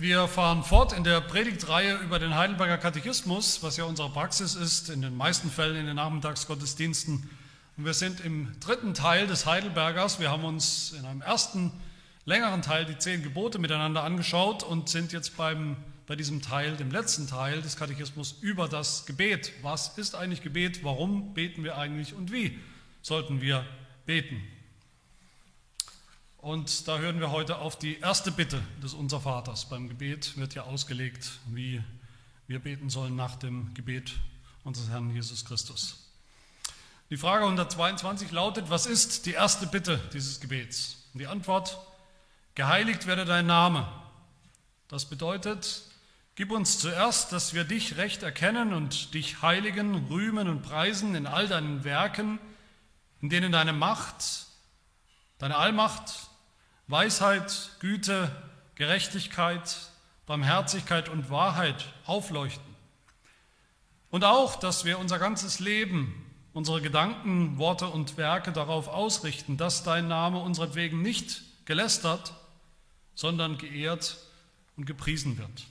Wir fahren fort in der Predigtreihe über den Heidelberger Katechismus, was ja unsere Praxis ist, in den meisten Fällen in den Nachmittagsgottesdiensten. Und wir sind im dritten Teil des Heidelbergers. Wir haben uns in einem ersten längeren Teil die zehn Gebote miteinander angeschaut und sind jetzt beim, bei diesem Teil, dem letzten Teil des Katechismus, über das Gebet. Was ist eigentlich Gebet? Warum beten wir eigentlich und wie sollten wir beten? Und da hören wir heute auf die erste Bitte des Unser Vaters. Beim Gebet wird ja ausgelegt, wie wir beten sollen nach dem Gebet unseres Herrn Jesus Christus. Die Frage 122 lautet, was ist die erste Bitte dieses Gebets? Und die Antwort, geheiligt werde dein Name. Das bedeutet, gib uns zuerst, dass wir dich recht erkennen und dich heiligen, rühmen und preisen in all deinen Werken, in denen deine Macht, deine Allmacht, Weisheit, Güte, Gerechtigkeit, Barmherzigkeit und Wahrheit aufleuchten. Und auch, dass wir unser ganzes Leben, unsere Gedanken, Worte und Werke darauf ausrichten, dass dein Name unseretwegen nicht gelästert, sondern geehrt und gepriesen wird.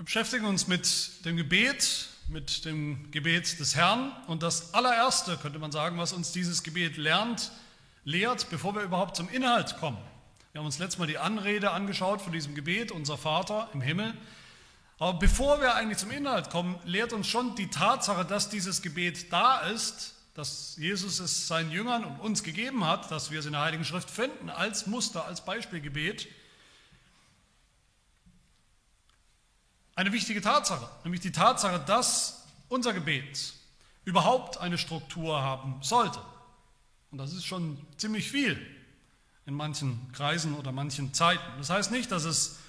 Wir beschäftigen uns mit dem Gebet, mit dem Gebet des Herrn. Und das allererste, könnte man sagen, was uns dieses Gebet lernt, lehrt, bevor wir überhaupt zum Inhalt kommen. Wir haben uns letztes Mal die Anrede angeschaut von diesem Gebet, unser Vater im Himmel. Aber bevor wir eigentlich zum Inhalt kommen, lehrt uns schon die Tatsache, dass dieses Gebet da ist, dass Jesus es seinen Jüngern und uns gegeben hat, dass wir es in der Heiligen Schrift finden, als Muster, als Beispielgebet eine wichtige Tatsache, nämlich die Tatsache, dass unser Gebet überhaupt eine Struktur haben sollte. Und das ist schon ziemlich viel in manchen Kreisen oder manchen Zeiten. Das heißt nicht, dass es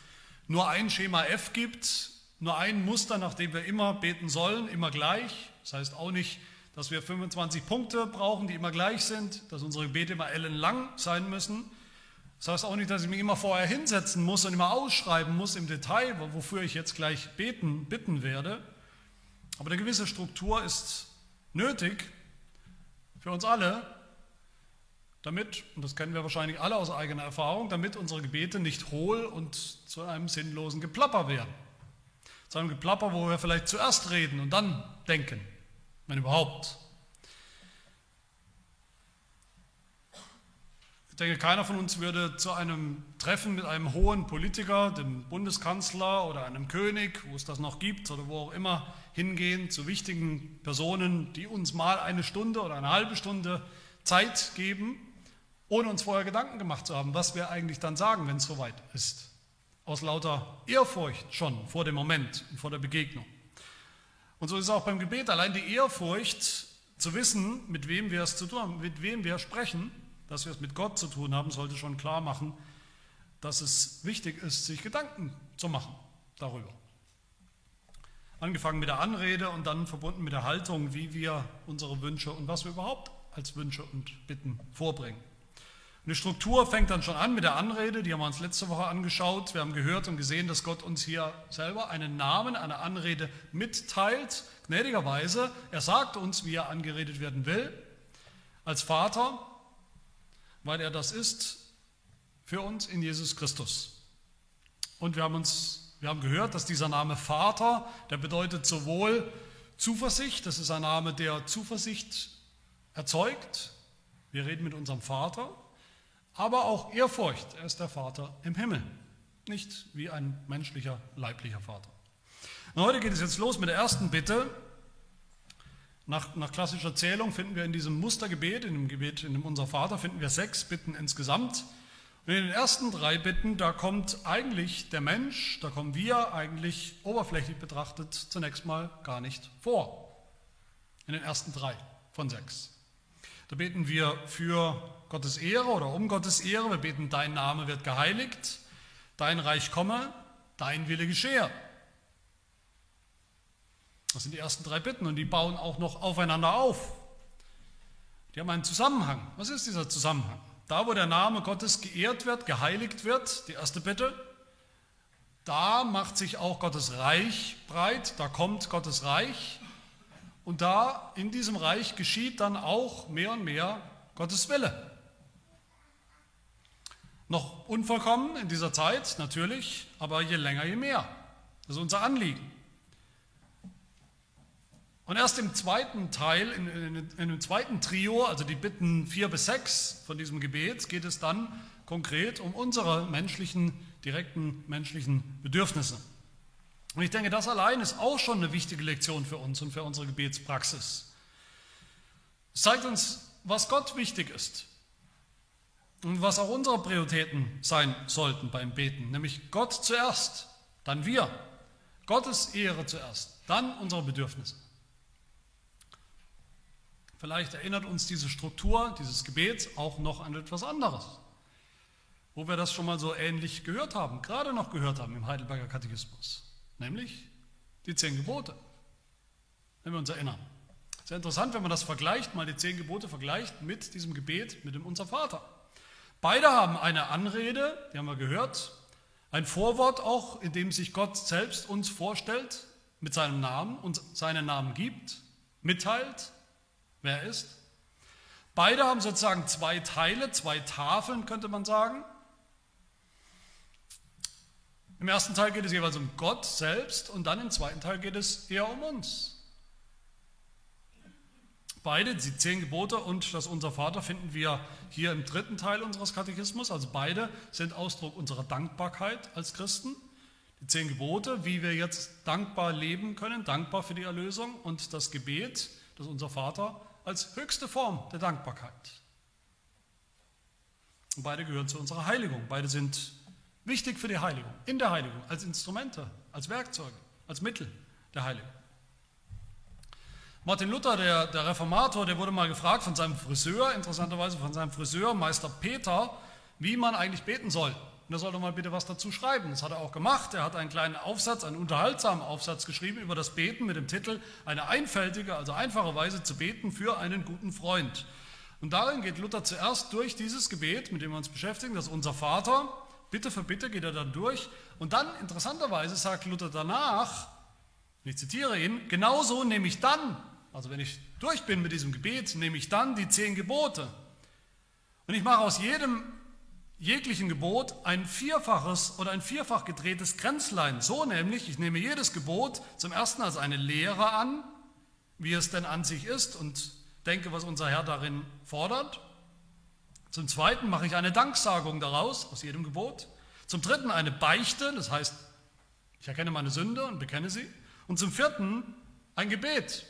nur ein Schema F gibt, nur ein Muster, nach dem wir immer beten sollen, immer gleich. Das heißt auch nicht, dass wir 25 Punkte brauchen, die immer gleich sind, dass unsere Gebete immer ellenlang sein müssen, das heißt auch nicht, dass ich mich immer vorher hinsetzen muss und immer ausschreiben muss im Detail, wofür ich jetzt gleich beten, bitten werde. Aber eine gewisse Struktur ist nötig für uns alle, damit, und das kennen wir wahrscheinlich alle aus eigener Erfahrung, damit unsere Gebete nicht hohl und zu einem sinnlosen Geplapper werden. Zu einem Geplapper, wo wir vielleicht zuerst reden und dann denken, wenn überhaupt. Denke, keiner von uns würde zu einem Treffen mit einem hohen Politiker, dem Bundeskanzler oder einem König, wo es das noch gibt oder wo auch immer, hingehen zu wichtigen Personen, die uns mal eine Stunde oder eine halbe Stunde Zeit geben, ohne uns vorher Gedanken gemacht zu haben, was wir eigentlich dann sagen, wenn es soweit ist. Aus lauter Ehrfurcht schon vor dem Moment und vor der Begegnung. Und so ist es auch beim Gebet. Allein die Ehrfurcht zu wissen, mit wem wir es zu tun haben, mit wem wir sprechen, dass wir es mit Gott zu tun haben, sollte schon klar machen, dass es wichtig ist, sich Gedanken zu machen darüber. Angefangen mit der Anrede und dann verbunden mit der Haltung, wie wir unsere Wünsche und was wir überhaupt als Wünsche und Bitten vorbringen. Die Struktur fängt dann schon an mit der Anrede, die haben wir uns letzte Woche angeschaut. Wir haben gehört und gesehen, dass Gott uns hier selber einen Namen, eine Anrede mitteilt, gnädigerweise. Er sagt uns, wie er angeredet werden will, als Vater weil er das ist für uns in Jesus Christus. Und wir haben uns, wir haben gehört, dass dieser Name Vater, der bedeutet sowohl Zuversicht, das ist ein Name, der Zuversicht erzeugt. Wir reden mit unserem Vater, aber auch Ehrfurcht. Er ist der Vater im Himmel, nicht wie ein menschlicher, leiblicher Vater. Und heute geht es jetzt los mit der ersten Bitte, nach, nach, klassischer Zählung finden wir in diesem Mustergebet, in dem Gebet, in dem Unser Vater, finden wir sechs Bitten insgesamt. Und in den ersten drei Bitten, da kommt eigentlich der Mensch, da kommen wir eigentlich oberflächlich betrachtet zunächst mal gar nicht vor. In den ersten drei von sechs. Da beten wir für Gottes Ehre oder um Gottes Ehre. Wir beten, dein Name wird geheiligt, dein Reich komme, dein Wille geschehe. Das sind die ersten drei Bitten und die bauen auch noch aufeinander auf. Die haben einen Zusammenhang. Was ist dieser Zusammenhang? Da, wo der Name Gottes geehrt wird, geheiligt wird, die erste Bitte, da macht sich auch Gottes Reich breit, da kommt Gottes Reich. Und da in diesem Reich geschieht dann auch mehr und mehr Gottes Wille. Noch unvollkommen in dieser Zeit, natürlich, aber je länger, je mehr. Das ist unser Anliegen. Und erst im zweiten Teil, in, in, in, dem zweiten Trio, also die Bitten 4 bis 6 von diesem Gebet, geht es dann konkret um unsere menschlichen, direkten menschlichen Bedürfnisse. Und ich denke, das allein ist auch schon eine wichtige Lektion für uns und für unsere Gebetspraxis. Es zeigt uns, was Gott wichtig ist und was auch unsere Prioritäten sein sollten beim Beten, nämlich Gott zuerst, dann wir, Gottes Ehre zuerst, dann unsere Bedürfnisse. Vielleicht erinnert uns diese Struktur dieses Gebets auch noch an etwas anderes, wo wir das schon mal so ähnlich gehört haben, gerade noch gehört haben im Heidelberger Katechismus, nämlich die zehn Gebote, wenn wir uns erinnern. Sehr interessant, wenn man das vergleicht, mal die zehn Gebote vergleicht mit diesem Gebet, mit dem Unser Vater. Beide haben eine Anrede, die haben wir gehört, ein Vorwort auch, in dem sich Gott selbst uns vorstellt mit seinem Namen und seinen Namen gibt, mitteilt, wer er ist. Beide haben sozusagen zwei Teile, zwei Tafeln, könnte man sagen. Im ersten Teil geht es jeweils um Gott selbst und dann im zweiten Teil geht es eher um uns. Beide, die zehn Gebote und das Unser Vater, finden wir hier im dritten Teil unseres Katechismus. Also beide sind Ausdruck unserer Dankbarkeit als Christen. Die zehn Gebote, wie wir jetzt dankbar leben können, dankbar für die Erlösung und das Gebet, das Unser Vater, als höchste Form der Dankbarkeit. Und beide gehören zu unserer Heiligung. Beide sind wichtig für die Heiligung, in der Heiligung, als Instrumente, als Werkzeuge, als Mittel der Heiligung. Martin Luther, der, der Reformator, der wurde mal gefragt von seinem Friseur, interessanterweise von seinem Friseur, Meister Peter, wie man eigentlich beten soll. Und er soll doch mal bitte was dazu schreiben. Das hat er auch gemacht. Er hat einen kleinen Aufsatz, einen unterhaltsamen Aufsatz geschrieben über das Beten mit dem Titel Eine einfältige, also einfache Weise zu beten für einen guten Freund. Und darin geht Luther zuerst durch dieses Gebet, mit dem wir uns beschäftigen, das unser Vater. Bitte für Bitte geht er dann durch. Und dann, interessanterweise, sagt Luther danach, ich zitiere ihn, genauso nehme ich dann also wenn ich durch bin mit diesem Gebet, nehme ich dann die zehn Gebote. Und ich mache aus jedem jeglichen Gebot ein vierfaches oder ein vierfach gedrehtes Grenzlein. So nämlich, ich nehme jedes Gebot zum ersten als eine Lehre an, wie es denn an sich ist und denke, was unser Herr darin fordert. Zum zweiten mache ich eine Danksagung daraus, aus jedem Gebot. Zum dritten eine Beichte, das heißt, ich erkenne meine Sünde und bekenne sie. Und zum vierten ein Gebet,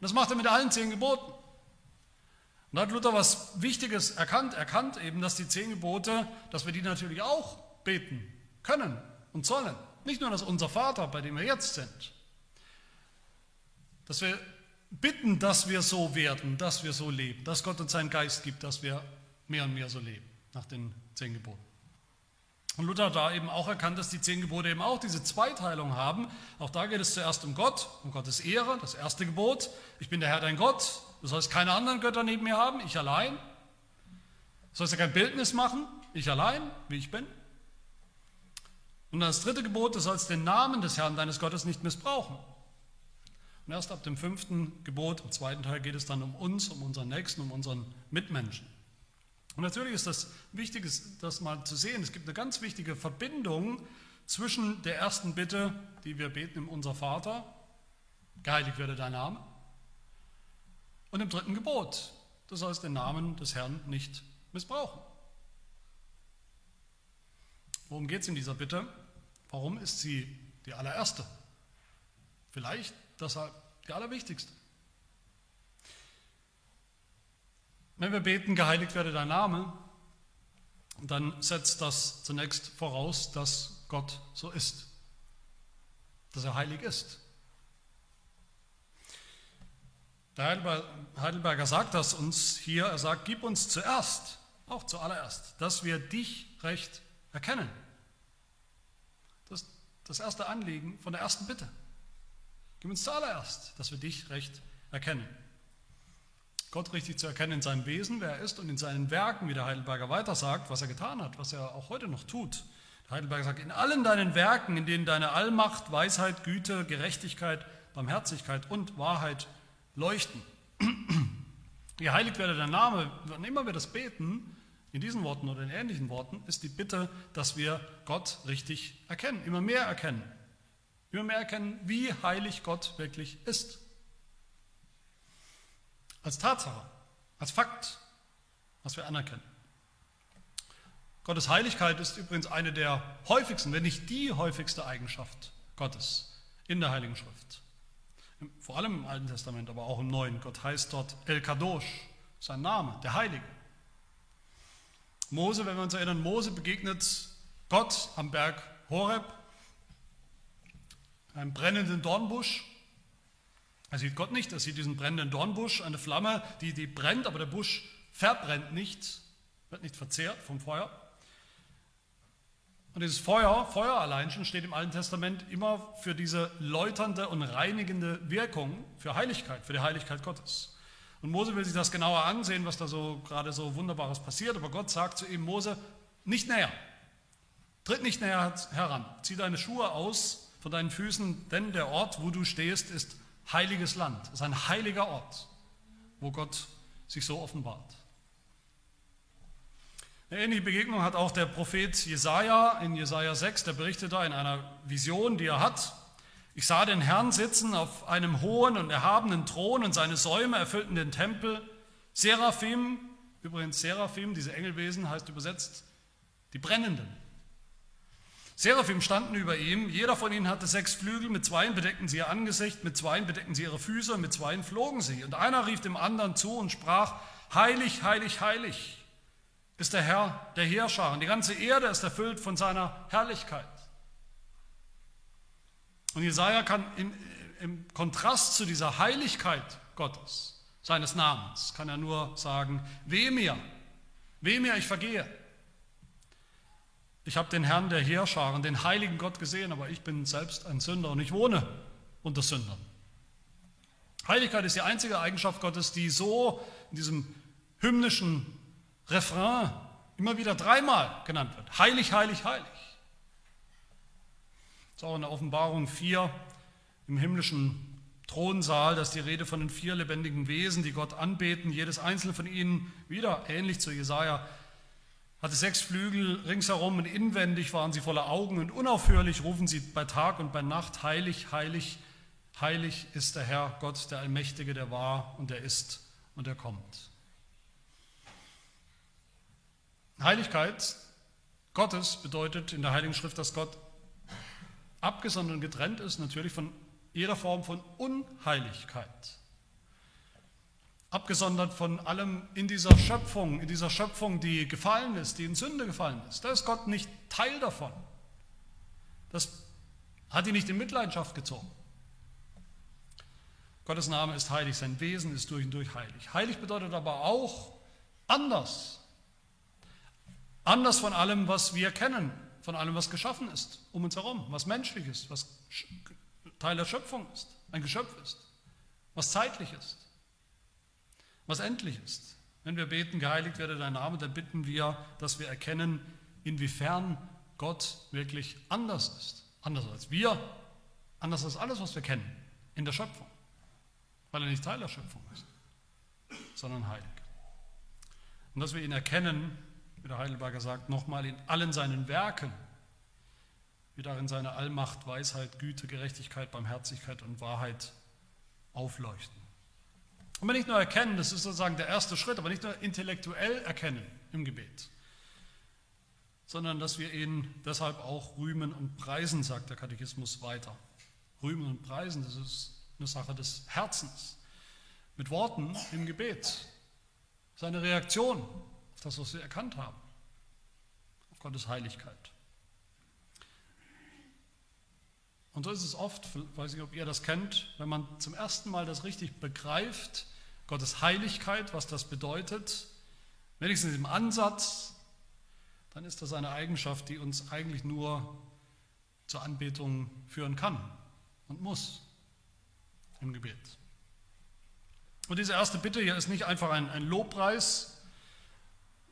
das macht er mit allen zehn Geboten. Und da hat Luther was Wichtiges erkannt, erkannt eben, dass die zehn Gebote, dass wir die natürlich auch beten können und sollen. Nicht nur, dass unser Vater, bei dem wir jetzt sind, dass wir bitten, dass wir so werden, dass wir so leben, dass Gott uns seinen Geist gibt, dass wir mehr und mehr so leben, nach den zehn Geboten. Und Luther hat da eben auch erkannt, dass die zehn Gebote eben auch diese Zweiteilung haben. Auch da geht es zuerst um Gott, um Gottes Ehre, das erste Gebot. Ich bin der Herr dein Gott, du sollst keine anderen Götter neben mir haben, ich allein. Du sollst ja kein Bildnis machen, ich allein, wie ich bin. Und das dritte Gebot, du sollst den Namen des Herrn deines Gottes nicht missbrauchen. Und erst ab dem fünften Gebot, im zweiten Teil, geht es dann um uns, um unseren Nächsten, um unseren Mitmenschen. Und natürlich ist das wichtig, das mal zu sehen. Es gibt eine ganz wichtige Verbindung zwischen der ersten Bitte, die wir beten im Unser Vater, geheiligt werde dein Name, und dem dritten Gebot, du sollst den Namen des Herrn nicht missbrauchen. Worum geht es in dieser Bitte? Warum ist sie die allererste? Vielleicht deshalb die allerwichtigste. Wenn wir beten, geheiligt werde dein Name, dann setzt das zunächst voraus, dass Gott so ist, dass er heilig ist. Der Heidelberger sagt das uns hier, er sagt, gib uns zuerst, auch zuallererst, dass wir dich recht erkennen. Das ist das erste Anliegen von der ersten Bitte. Gib uns zuallererst, dass wir dich recht erkennen. Gott richtig zu erkennen in seinem Wesen, wer er ist und in seinen Werken, wie der Heidelberger weiter sagt, was er getan hat, was er auch heute noch tut. Der Heidelberger sagt, in allen deinen Werken, in denen deine Allmacht, Weisheit, Güte, Gerechtigkeit, Barmherzigkeit und Wahrheit leuchten. Geheiligt werde dein Name, wann immer wir das beten, in diesen Worten oder in ähnlichen Worten, ist die Bitte, dass wir Gott richtig erkennen, immer mehr erkennen. Immer mehr erkennen, wie heilig Gott wirklich ist. Als Tatsache, als Fakt, was wir anerkennen. Gottes Heiligkeit ist übrigens eine der häufigsten, wenn nicht die häufigste Eigenschaft Gottes in der Heiligen Schrift. Vor allem im Alten Testament, aber auch im Neuen. Gott heißt dort El Kadosh, sein Name, der Heilige. Mose, wenn wir uns erinnern, Mose begegnet Gott am Berg Horeb, einem brennenden Dornbusch. Er sieht Gott nicht, er sieht diesen brennenden Dornbusch, eine Flamme, die, die brennt, aber der Busch verbrennt nicht, wird nicht verzehrt vom Feuer. Und dieses Feuer, Feuer allein schon steht im Alten Testament immer für diese läuternde und reinigende Wirkung, für Heiligkeit, für die Heiligkeit Gottes. Und Mose will sich das genauer ansehen, was da so gerade so Wunderbares passiert, aber Gott sagt zu ihm, Mose, nicht näher, tritt nicht näher heran, zieh deine Schuhe aus von deinen Füßen, denn der Ort, wo du stehst, ist heiliges Land, ist ein heiliger Ort, wo Gott sich so offenbart. Eine ähnliche Begegnung hat auch der Prophet Jesaja in Jesaja 6, der berichtet da in einer Vision, die er hat. Ich sah den Herrn sitzen auf einem hohen und erhabenen Thron und seine Säume erfüllten den Tempel. Seraphim, übrigens Seraphim, diese Engelwesen heißt übersetzt die Brennenden. Seraphim standen über ihm, jeder von ihnen hatte sechs Flügel, mit zweien bedeckten sie ihr Angesicht, mit zweien bedeckten sie ihre Füße und mit zweien flogen sie. Und einer rief dem anderen zu und sprach, heilig, heilig, heilig ist der Herr der Heerscharen. Die ganze Erde ist erfüllt von seiner Herrlichkeit. Und Jesaja kann im, im Kontrast zu dieser Heiligkeit Gottes, seines Namens, kann er nur sagen: Weh mir, weh mir, ich vergehe. Ich habe den Herrn der Heerscharen, den heiligen Gott gesehen, aber ich bin selbst ein Sünder und ich wohne unter Sündern. Heiligkeit ist die einzige Eigenschaft Gottes, die so in diesem hymnischen Refrain immer wieder dreimal genannt wird. Heilig, heilig, heilig. Das ist auch in der Offenbarung 4 im himmlischen Thronsaal, dass die Rede von den vier lebendigen Wesen, die Gott anbeten. Jedes einzelne von ihnen, wieder ähnlich zu Jesaja, hatte sechs Flügel ringsherum und inwendig waren sie voller Augen und unaufhörlich rufen sie bei Tag und bei Nacht: Heilig, heilig, heilig ist der Herr Gott, der Allmächtige, der war und der ist und der kommt. Heiligkeit Gottes bedeutet in der Heiligen Schrift, dass Gott abgesondert und getrennt ist, natürlich von jeder Form von Unheiligkeit. Abgesondert von allem in dieser Schöpfung, in dieser Schöpfung, die gefallen ist, die in Sünde gefallen ist. Da ist Gott nicht Teil davon. Das hat ihn nicht in Mitleidenschaft gezogen. Gottes Name ist heilig, sein Wesen ist durch und durch heilig. Heilig bedeutet aber auch anders Anders von allem, was wir kennen, von allem, was geschaffen ist, um uns herum, was menschlich ist, was Teil der Schöpfung ist, ein Geschöpf ist, was zeitlich ist, was endlich ist. Wenn wir beten, geheiligt werde dein Name, dann bitten wir, dass wir erkennen, inwiefern Gott wirklich anders ist. Anders als wir, anders als alles, was wir kennen in der Schöpfung. Weil er nicht Teil der Schöpfung ist, sondern heilig. Und dass wir ihn erkennen, wie der Heidelberger sagt, nochmal in allen seinen Werken, wie darin seine Allmacht, Weisheit, Güte, Gerechtigkeit, Barmherzigkeit und Wahrheit aufleuchten. Und wir nicht nur erkennen, das ist sozusagen der erste Schritt, aber nicht nur intellektuell erkennen im Gebet, sondern dass wir ihn deshalb auch rühmen und preisen, sagt der Katechismus weiter. Rühmen und preisen, das ist eine Sache des Herzens. Mit Worten im Gebet. Seine Reaktion das, was wir erkannt haben, auf Gottes Heiligkeit. Und so ist es oft, weiß nicht, ob ihr das kennt, wenn man zum ersten Mal das richtig begreift, Gottes Heiligkeit, was das bedeutet, wenigstens im Ansatz, dann ist das eine Eigenschaft, die uns eigentlich nur zur Anbetung führen kann und muss im Gebet. Und diese erste Bitte hier ist nicht einfach ein, ein Lobpreis,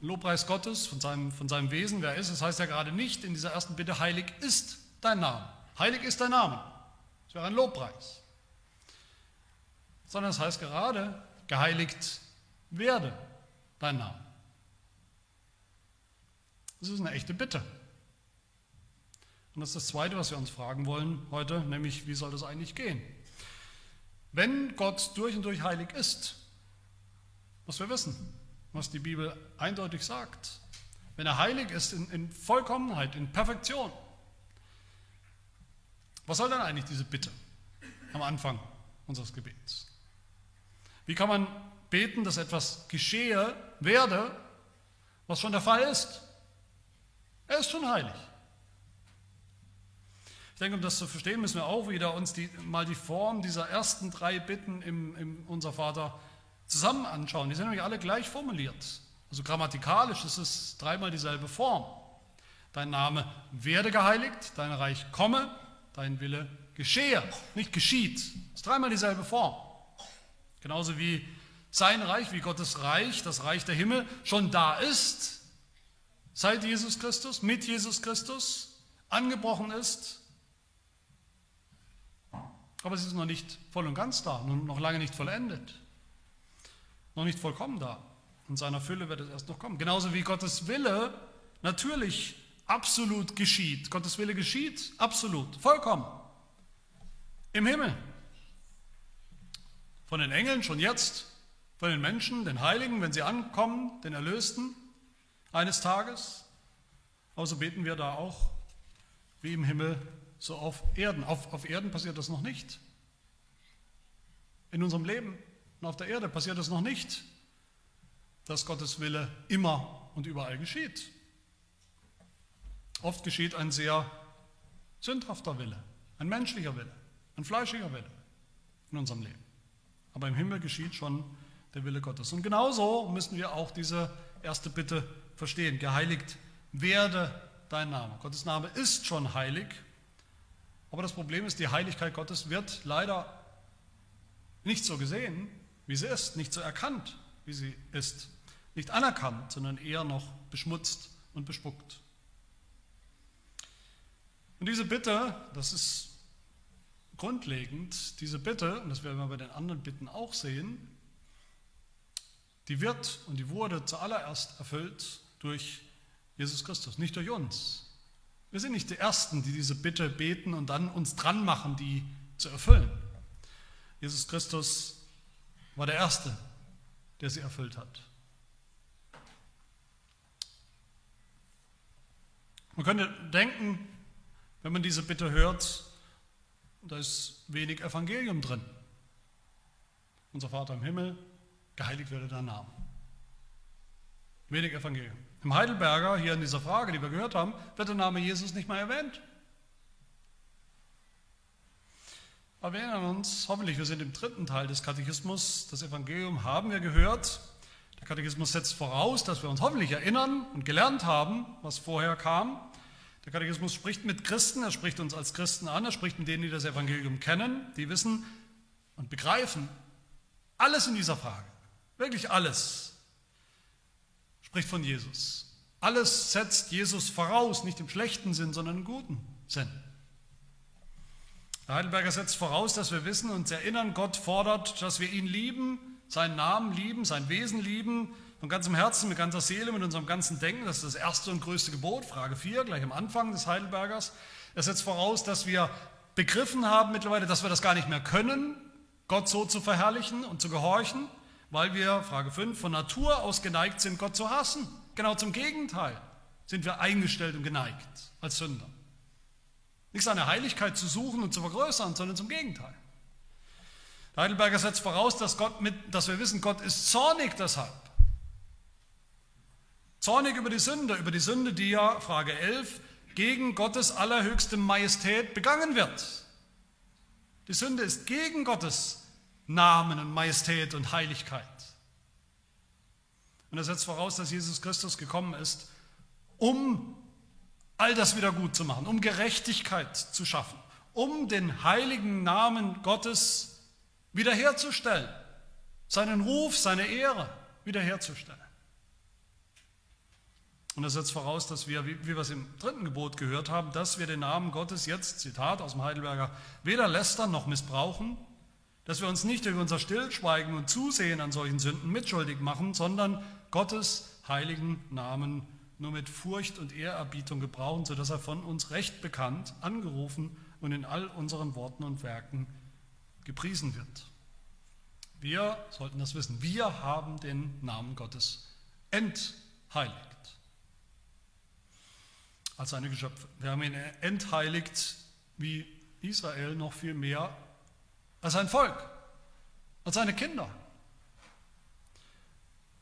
Lobpreis Gottes, von seinem, von seinem Wesen, wer er ist. Das heißt ja gerade nicht in dieser ersten Bitte, heilig ist dein Name. Heilig ist dein Name. Das wäre ein Lobpreis. sondern es heißt gerade, geheiligt werde dein Name. Das ist eine echte Bitte. Und das ist das Zweite, was wir uns fragen wollen heute, nämlich wie soll das eigentlich gehen? Wenn Gott durch und durch heilig ist, was wir wissen, was die Bibel eindeutig sagt, wenn er heilig ist in, in Vollkommenheit, in Perfektion, was soll dann eigentlich diese Bitte am Anfang unseres Gebets? Wie kann man beten, dass etwas geschehe, werde, was schon der Fall ist? Er ist schon heilig. Ich denke, um das zu verstehen, müssen wir auch wieder uns die, mal die Form dieser ersten drei Bitten im, im Unser Vater zusammen anschauen. Die sind nämlich alle gleich formuliert. Also grammatikalisch ist es dreimal dieselbe Form. Dein Name werde geheiligt, dein Reich komme, dein Wille geschehe, nicht geschieht. Das ist dreimal dieselbe Form. Genauso wie sein Reich, wie Gottes Reich, das Reich der Himmel, schon da ist, seit Jesus Christus, mit Jesus Christus, angebrochen ist. Aber es ist noch nicht voll und ganz da, noch lange nicht vollendet, noch nicht vollkommen da. In seiner Fülle wird es erst noch kommen. Genauso wie Gottes Wille natürlich absolut geschieht. Gottes Wille geschieht absolut, vollkommen. Im Himmel. Von den Engeln schon jetzt, von den Menschen, den Heiligen, wenn sie ankommen, den Erlösten eines Tages. Aber so beten wir da auch wie im Himmel, so auf Erden. Auf, auf Erden passiert das noch nicht. In unserem Leben und auf der Erde passiert das noch nicht, dass Gottes Wille immer und überall geschieht. Oft geschieht ein sehr sündhafter Wille, ein menschlicher Wille, ein fleischiger Wille in unserem Leben. Aber im Himmel geschieht schon der Wille Gottes. Und genauso müssen wir auch diese erste Bitte verstehen. Geheiligt werde dein Name. Gottes Name ist schon heilig, aber das Problem ist, die Heiligkeit Gottes wird leider nicht so gesehen, wie sie ist, nicht so erkannt, wie sie ist, nicht anerkannt, sondern eher noch beschmutzt und bespuckt. Und diese Bitte, das ist grundlegend, diese Bitte, und das werden wir bei den anderen Bitten auch sehen, die wird und die wurde zuallererst erfüllt durch Jesus Christus, nicht durch uns. Wir sind nicht die Ersten, die diese Bitte beten und dann uns dran machen, die zu erfüllen. Jesus Christus war der Erste, der sie erfüllt hat. Man könnte denken, wenn man diese Bitte hört, da ist wenig Evangelium drin. Unser Vater im Himmel, geheiligt werde dein Name. Wenig Evangelium. Im Heidelberger, hier in dieser Frage, die wir gehört haben, wird der Name Jesus nicht mal erwähnt. Aber wir erinnern uns, hoffentlich, wir sind im dritten Teil des Katechismus, das Evangelium haben wir gehört. Der Katechismus setzt voraus, dass wir uns hoffentlich erinnern und gelernt haben, was vorher kam. Der Katechismus spricht mit Christen, er spricht uns als Christen an, er spricht mit denen, die das Evangelium kennen, die wissen und begreifen alles in dieser Frage, wirklich alles, spricht von Jesus. Alles setzt Jesus voraus, nicht im schlechten Sinn, sondern im guten Sinn. Der Heidelberger setzt voraus, dass wir wissen und erinnern, Gott fordert, dass wir ihn lieben, seinen Namen lieben, sein Wesen lieben, von ganzem Herzen, mit ganzer Seele, mit unserem ganzen Denken. Das ist das erste und größte Gebot, Frage 4, gleich am Anfang des Heidelbergers. Er setzt voraus, dass wir begriffen haben mittlerweile, dass wir das gar nicht mehr können, Gott so zu verherrlichen und zu gehorchen, weil wir, Frage 5, von Natur aus geneigt sind, Gott zu hassen. Genau zum Gegenteil sind wir eingestellt und geneigt als Sünder. Nicht seine Heiligkeit zu suchen und zu vergrößern, sondern zum Gegenteil. Der Heidelberger setzt voraus, dass, Gott mit, dass wir wissen, Gott ist zornig deshalb. Zornig über die Sünde, über die Sünde, die ja, Frage 11, gegen Gottes allerhöchste Majestät begangen wird. Die Sünde ist gegen Gottes Namen und Majestät und Heiligkeit. Und er setzt voraus, dass Jesus Christus gekommen ist, um all das wieder gut zu machen, um Gerechtigkeit zu schaffen, um den heiligen Namen Gottes wiederherzustellen, seinen Ruf, seine Ehre wiederherzustellen. Und das setzt voraus, dass wir, wie, wir es im dritten Gebot gehört haben, dass wir den Namen Gottes jetzt, Zitat aus dem Heidelberger, weder lästern noch missbrauchen, dass wir uns nicht durch unser Stillschweigen und Zusehen an solchen Sünden mitschuldig machen, sondern Gottes heiligen Namen nur mit Furcht und Ehrerbietung gebrauchen, sodass er von uns recht bekannt, angerufen und in all unseren Worten und Werken gepriesen wird. Wir sollten das wissen. Wir haben den Namen Gottes entheiligt als seine Geschöpfe. Wir haben ihn entheiligt wie Israel noch viel mehr als sein Volk, als seine Kinder.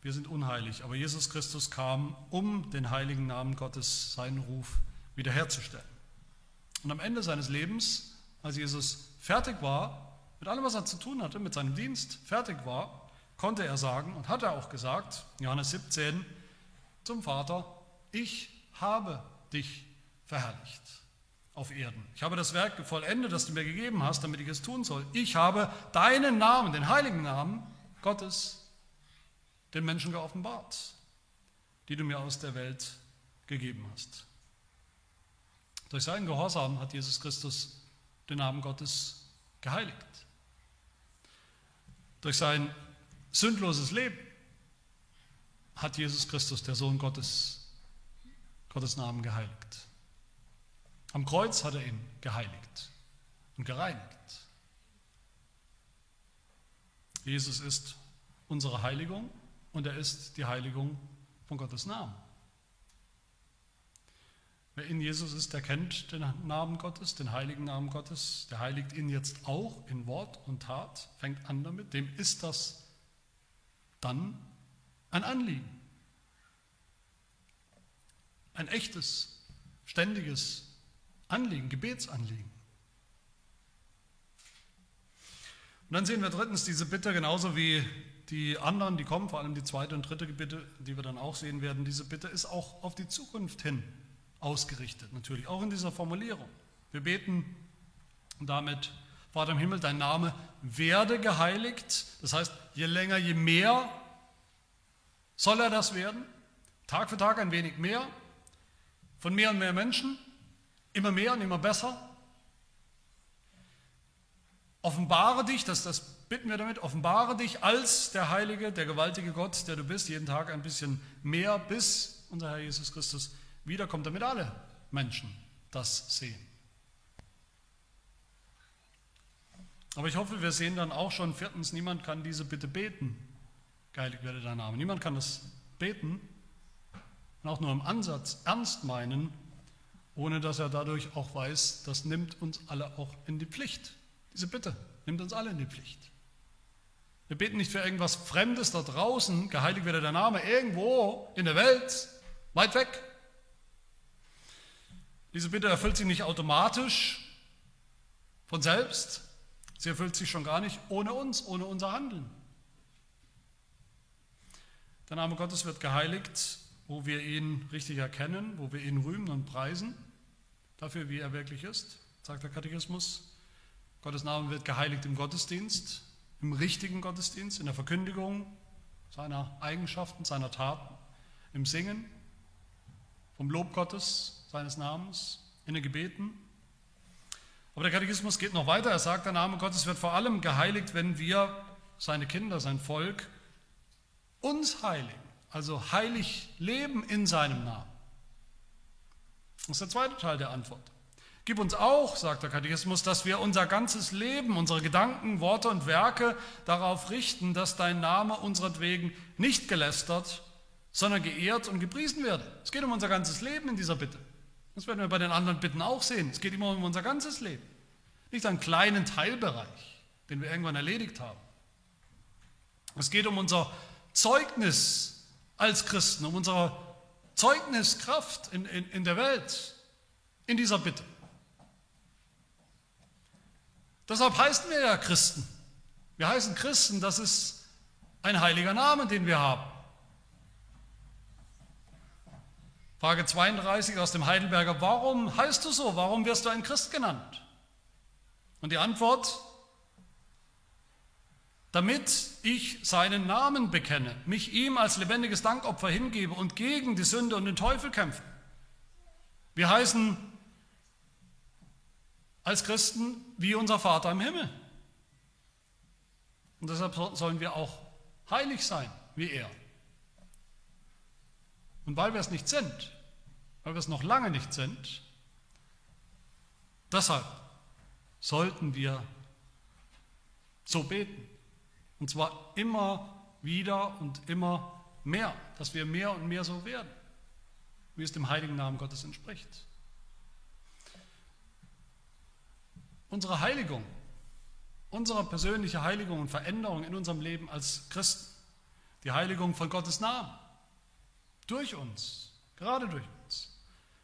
Wir sind unheilig, aber Jesus Christus kam, um den heiligen Namen Gottes, seinen Ruf wiederherzustellen. Und am Ende seines Lebens, als Jesus fertig war, mit allem, was er zu tun hatte, mit seinem Dienst fertig war, konnte er sagen und hat er auch gesagt, Johannes 17, zum Vater, ich habe dich verherrlicht auf Erden. Ich habe das Werk vollendet, das du mir gegeben hast, damit ich es tun soll. Ich habe deinen Namen, den heiligen Namen Gottes, den Menschen geoffenbart, die du mir aus der Welt gegeben hast. Durch seinen Gehorsam hat Jesus Christus den Namen Gottes geheiligt. Durch sein sündloses Leben hat Jesus Christus, der Sohn Gottes, Gottes Namen geheiligt. Am Kreuz hat er ihn geheiligt und gereinigt. Jesus ist unsere Heiligung und er ist die Heiligung von Gottes Namen. Wer in Jesus ist, der kennt den Namen Gottes, den heiligen Namen Gottes, der heiligt ihn jetzt auch in Wort und Tat, fängt an damit, dem ist das dann ein Anliegen. Ein echtes, ständiges Anliegen, Gebetsanliegen. Und dann sehen wir drittens diese Bitte genauso wie die anderen, die kommen, vor allem die zweite und dritte Bitte, die wir dann auch sehen werden. Diese Bitte ist auch auf die Zukunft hin ausgerichtet, natürlich auch in dieser Formulierung. Wir beten damit, Vater im Himmel, dein Name werde geheiligt. Das heißt, je länger, je mehr soll er das werden. Tag für Tag ein wenig mehr, von mehr und mehr Menschen, immer mehr und immer besser. Offenbare dich, das, das bitten wir damit, offenbare dich als der heilige, der gewaltige Gott, der du bist, jeden Tag ein bisschen mehr, bis unser Herr Jesus Christus wiederkommt, damit alle Menschen das sehen. Aber ich hoffe, wir sehen dann auch schon, viertens, niemand kann diese Bitte beten. Geheiligt werde dein Name. Niemand kann das beten und auch nur im Ansatz ernst meinen, ohne dass er dadurch auch weiß, das nimmt uns alle auch in die Pflicht. Diese Bitte nimmt uns alle in die Pflicht. Wir beten nicht für irgendwas Fremdes da draußen, geheiligt werde der Name, irgendwo in der Welt, weit weg. Diese Bitte erfüllt sich nicht automatisch von selbst, sie erfüllt sich schon gar nicht ohne uns, ohne unser Handeln. Der Name Gottes wird geheiligt, wo wir ihn richtig erkennen, wo wir ihn rühmen und preisen, dafür, wie er wirklich ist, sagt der Katechismus. Gottes Name wird geheiligt im Gottesdienst, im richtigen Gottesdienst, in der Verkündigung seiner Eigenschaften, seiner Taten, im Singen, vom Lob Gottes, seines Namens, in den Gebeten. Aber der Katechismus geht noch weiter. Er sagt, der Name Gottes wird vor allem geheiligt, wenn wir, seine Kinder, sein Volk, uns heiligen, also heilig leben in seinem Namen. Das ist der zweite Teil der Antwort. Gib uns auch, sagt der Katechismus, dass wir unser ganzes Leben, unsere Gedanken, Worte und Werke darauf richten, dass dein Name unseretwegen nicht gelästert, sondern geehrt und gepriesen werde. Es geht um unser ganzes Leben in dieser Bitte. Das werden wir bei den anderen Bitten auch sehen. Es geht immer um unser ganzes Leben. Nicht einen kleinen Teilbereich, den wir irgendwann erledigt haben. Es geht um unser Zeugnis als Christen, um unsere Zeugniskraft in, in, in der Welt, in dieser Bitte. Deshalb heißen wir ja Christen. Wir heißen Christen, das ist ein heiliger Name, den wir haben. Frage 32 aus dem Heidelberger, warum heißt du so? Warum wirst du ein Christ genannt? Und die Antwort, damit ich seinen Namen bekenne, mich ihm als lebendiges Dankopfer hingebe und gegen die Sünde und den Teufel kämpfe. Wir heißen als Christen wie unser Vater im Himmel. Und deshalb sollen wir auch heilig sein wie er. Und weil wir es nicht sind, weil wir es noch lange nicht sind, deshalb sollten wir so beten. Und zwar immer wieder und immer mehr, dass wir mehr und mehr so werden, wie es dem heiligen Namen Gottes entspricht. Unsere Heiligung, unsere persönliche Heiligung und Veränderung in unserem Leben als Christen, die Heiligung von Gottes Namen, durch uns, gerade durch uns,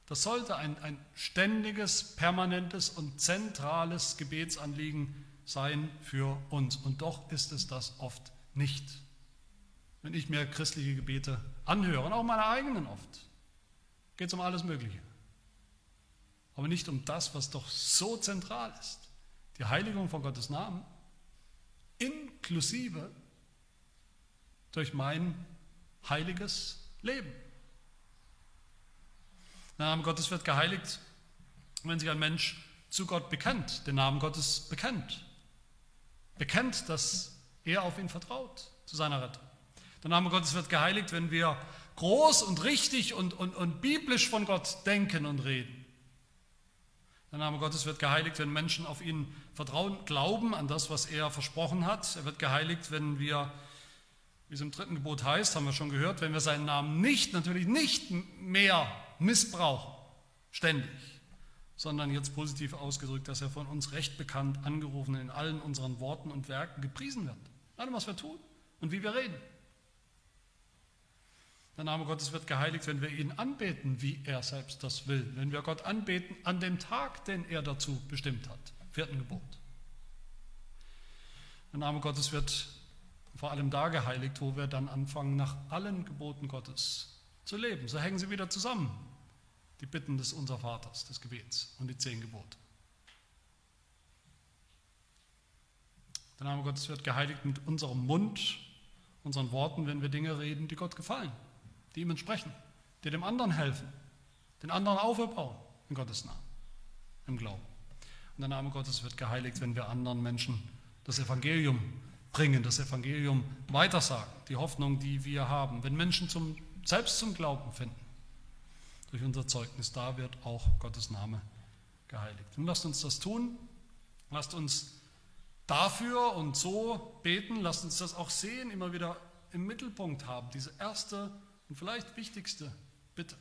das sollte ein, ein ständiges, permanentes und zentrales Gebetsanliegen sein für uns. Und doch ist es das oft nicht. Wenn ich mir christliche Gebete anhöre, und auch meine eigenen oft, geht es um alles Mögliche. Aber nicht um das, was doch so zentral ist. Die Heiligung von Gottes Namen, inklusive durch mein heiliges Leben. Der Name Gottes wird geheiligt, wenn sich ein Mensch zu Gott bekennt, den Namen Gottes bekennt. Bekennt, dass er auf ihn vertraut, zu seiner Rettung. Der Name Gottes wird geheiligt, wenn wir groß und richtig und, und, und biblisch von Gott denken und reden. Der Name Gottes wird geheiligt, wenn Menschen auf ihn vertrauen, glauben an das, was er versprochen hat. Er wird geheiligt, wenn wir, wie es im dritten Gebot heißt, haben wir schon gehört, wenn wir seinen Namen nicht, natürlich nicht mehr missbrauchen, ständig, sondern jetzt positiv ausgedrückt, dass er von uns recht bekannt, angerufen in allen unseren Worten und Werken gepriesen wird. Allem, was wir tun und wie wir reden. Der Name Gottes wird geheiligt, wenn wir ihn anbeten, wie er selbst das will. Wenn wir Gott anbeten an dem Tag, den er dazu bestimmt hat. Vierten Gebot. Der Name Gottes wird vor allem da geheiligt, wo wir dann anfangen, nach allen Geboten Gottes zu leben. So hängen sie wieder zusammen, die Bitten des Unser Vaters, des Gebets und die zehn Gebote. Der Name Gottes wird geheiligt mit unserem Mund, unseren Worten, wenn wir Dinge reden, die Gott gefallen die ihm entsprechen, die dem anderen helfen, den anderen aufbauen in Gottes Namen, im Glauben. Und der Name Gottes wird geheiligt, wenn wir anderen Menschen das Evangelium bringen, das Evangelium weitersagen, die Hoffnung, die wir haben. Wenn Menschen zum, selbst zum Glauben finden, durch unser Zeugnis, da wird auch Gottes Name geheiligt. Und lasst uns das tun, lasst uns dafür und so beten, lasst uns das auch sehen, immer wieder im Mittelpunkt haben, diese erste und vielleicht wichtigste Bitte,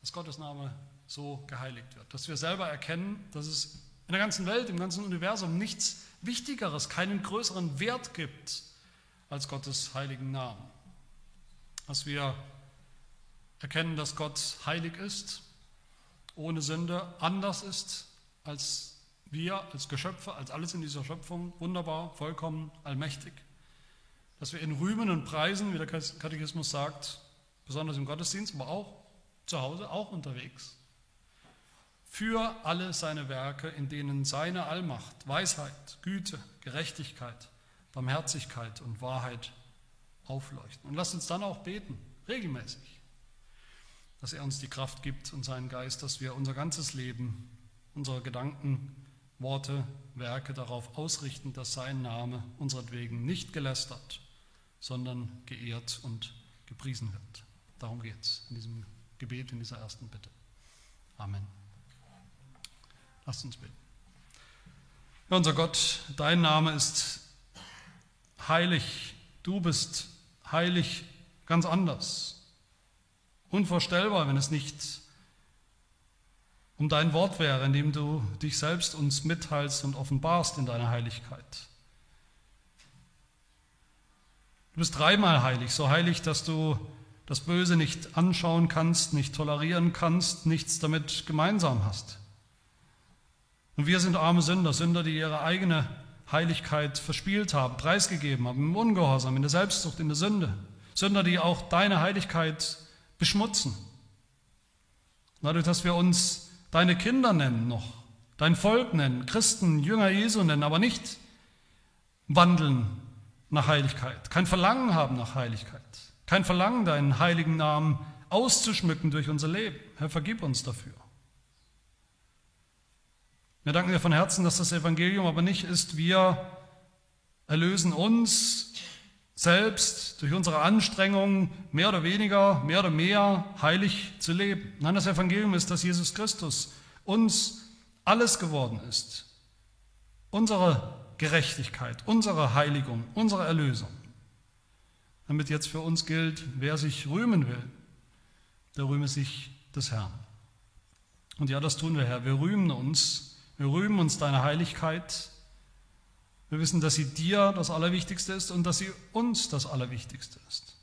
dass Gottes Name so geheiligt wird, dass wir selber erkennen, dass es in der ganzen Welt, im ganzen Universum nichts Wichtigeres, keinen größeren Wert gibt als Gottes heiligen Namen. Dass wir erkennen, dass Gott heilig ist, ohne Sünde, anders ist als wir, als Geschöpfe, als alles in dieser Schöpfung, wunderbar, vollkommen, allmächtig dass wir ihn rühmen und preisen, wie der Katechismus sagt, besonders im Gottesdienst, aber auch zu Hause, auch unterwegs. Für alle seine Werke, in denen seine Allmacht, Weisheit, Güte, Gerechtigkeit, Barmherzigkeit und Wahrheit aufleuchten. Und lasst uns dann auch beten, regelmäßig, dass er uns die Kraft gibt und seinen Geist, dass wir unser ganzes Leben, unsere Gedanken, Worte, Werke darauf ausrichten, dass sein Name unseretwegen nicht gelästert sondern geehrt und gepriesen wird. Darum geht es in diesem Gebet, in dieser ersten Bitte. Amen. Lasst uns beten. Ja, unser Gott, dein Name ist heilig. Du bist heilig ganz anders. Unvorstellbar, wenn es nicht um dein Wort wäre, in dem du dich selbst uns mitteilst und offenbarst in deiner Heiligkeit. Du bist dreimal heilig, so heilig, dass du das Böse nicht anschauen kannst, nicht tolerieren kannst, nichts damit gemeinsam hast. Und wir sind arme Sünder, Sünder, die ihre eigene Heiligkeit verspielt haben, preisgegeben haben, im Ungehorsam, in der Selbstsucht, in der Sünde. Sünder, die auch deine Heiligkeit beschmutzen. Dadurch, dass wir uns deine Kinder nennen noch, dein Volk nennen, Christen, Jünger Jesu nennen, aber nicht wandeln nach Heiligkeit, kein Verlangen haben nach Heiligkeit, kein Verlangen, deinen heiligen Namen auszuschmücken durch unser Leben. Herr, vergib uns dafür. Wir danken dir von Herzen, dass das Evangelium aber nicht ist, wir erlösen uns selbst durch unsere Anstrengungen mehr oder weniger, mehr oder mehr heilig zu leben. Nein, das Evangelium ist, dass Jesus Christus uns alles geworden ist. Unsere Gerechtigkeit, unsere Heiligung, unsere Erlösung. Damit jetzt für uns gilt, wer sich rühmen will, der rühme sich des Herrn. Und ja, das tun wir, Herr. Wir rühmen uns, wir rühmen uns deiner Heiligkeit, wir wissen, dass sie dir das Allerwichtigste ist und dass sie uns das Allerwichtigste ist.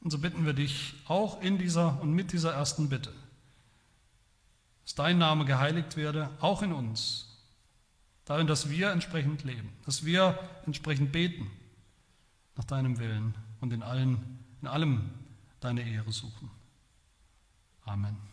Und so bitten wir dich auch in dieser und mit dieser ersten Bitte, dass dein Name geheiligt werde, auch in uns, darin, dass wir entsprechend leben, dass wir entsprechend beten nach deinem Willen und in, allen, in allem deine Ehre suchen. Amen.